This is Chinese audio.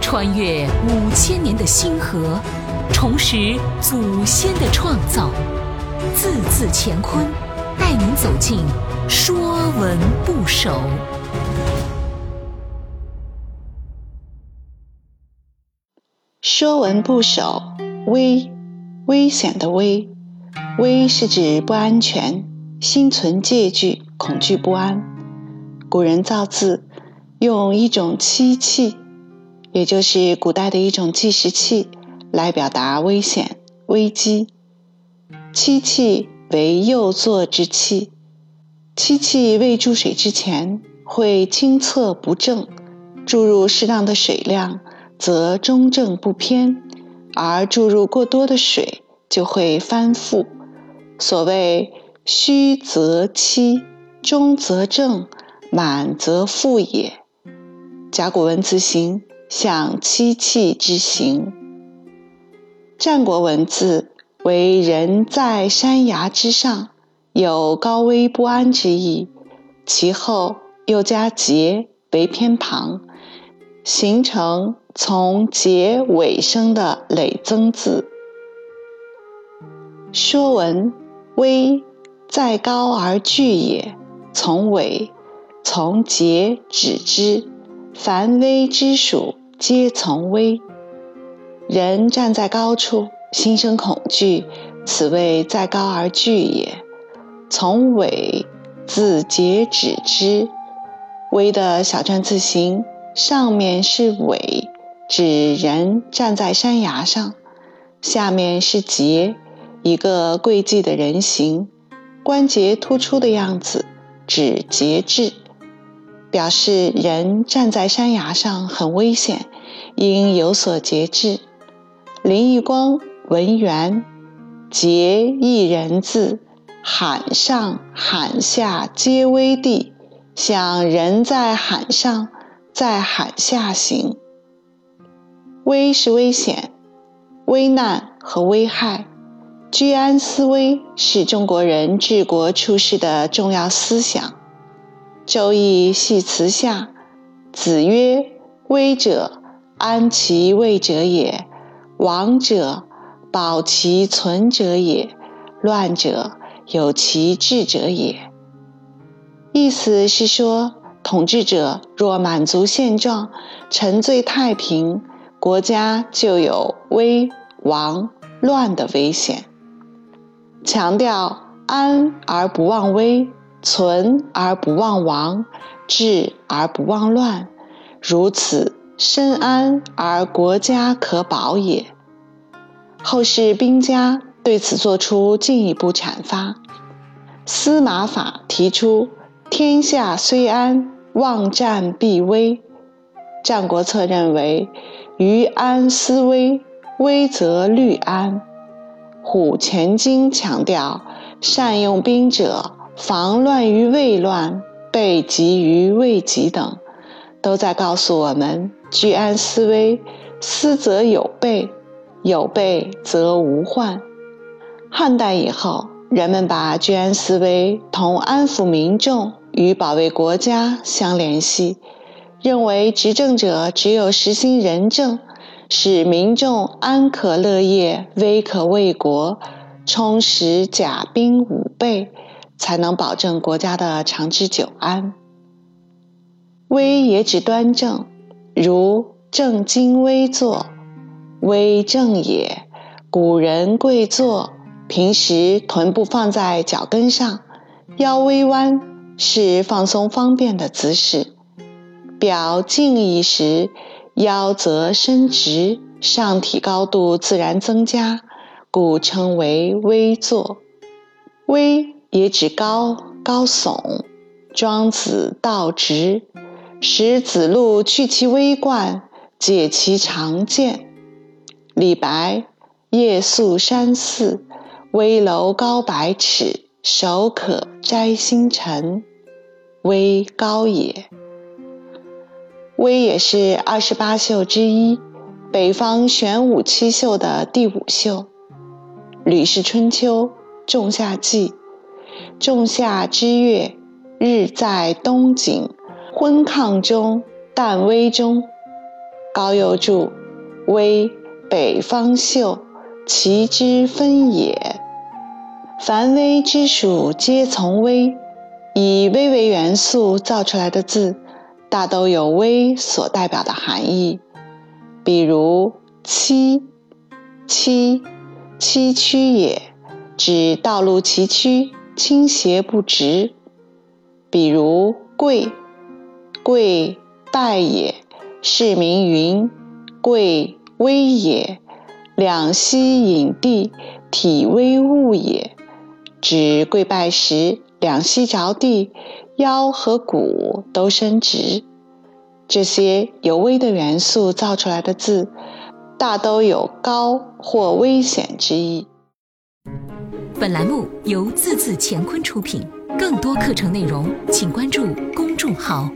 穿越五千年的星河，重拾祖先的创造，字字乾坤，带您走进《说文不首》。《说文不首》危，危险的危。危是指不安全，心存戒惧，恐惧不安。古人造字用一种漆器，也就是古代的一种计时器，来表达危险、危机。漆器为右座之器，漆器未注水之前会清侧不正，注入适当的水量则中正不偏，而注入过多的水就会翻覆。所谓虚则欺，中则正，满则覆也。甲骨文字形像漆器之形。战国文字为人在山崖之上，有高危不安之意。其后又加节为偏旁，形成从节尾生的累增字。说文。危，在高而惧也。从尾，从节止之。凡危之属，皆从危。人站在高处，心生恐惧，此谓在高而惧也。从尾，自节止之。危的小篆字形，上面是尾，指人站在山崖上；下面是节。一个跪祭的人形，关节突出的样子，指节制，表示人站在山崖上很危险，应有所节制。林义光文员，节一人字，罕上罕下皆危地，想人在罕上，在罕下行。危是危险、危难和危害。居安思危是中国人治国处世的重要思想。《周易》系辞下：“子曰：危者，安其位者也；亡者，保其存者也；乱者，有其治者也。”意思是说，统治者若满足现状，沉醉太平，国家就有危、亡、乱的危险。强调安而不忘危，存而不忘亡，治而不忘乱，如此身安而国家可保也。后世兵家对此作出进一步阐发。司马法提出“天下虽安，忘战必危”。战国策认为“于安思危，危则虑安”。虎前经强调，善用兵者，防乱于未乱，备急于未急等，都在告诉我们：居安思危，思则有备，有备则无患。汉代以后，人们把居安思危同安抚民众与保卫国家相联系，认为执政者只有实行仁政。使民众安可乐业、危可卫国，充实甲兵武备，才能保证国家的长治久安。威也指端正，如正襟危坐，威正也。古人跪坐，平时臀部放在脚跟上，腰微弯，是放松方便的姿势。表敬意时。腰则伸直，上体高度自然增加，故称为微坐。微也指高高耸。庄子道直，使子路去其微冠，解其长剑。李白夜宿山寺，危楼高百尺，手可摘星辰，危高也。危也是二十八宿之一，北方玄武七宿的第五宿。《吕氏春秋·仲夏纪》：仲夏之月，日在东井，昏亢中，旦微中。高又注：“微，北方秀，其之分也。凡微之属，皆从微。以微为元素造出来的字，大都有微所代表的含义。比如崎，崎，崎岖也，指道路崎岖，倾斜不直。比如贵，贵败也，是名云。贵危也，两膝隐地，体微物也，指跪拜时两膝着地，腰和骨都伸直。这些由危的元素造出来的字，大都有高或危险之意。本栏目由字字乾坤出品，更多课程内容请关注公众号。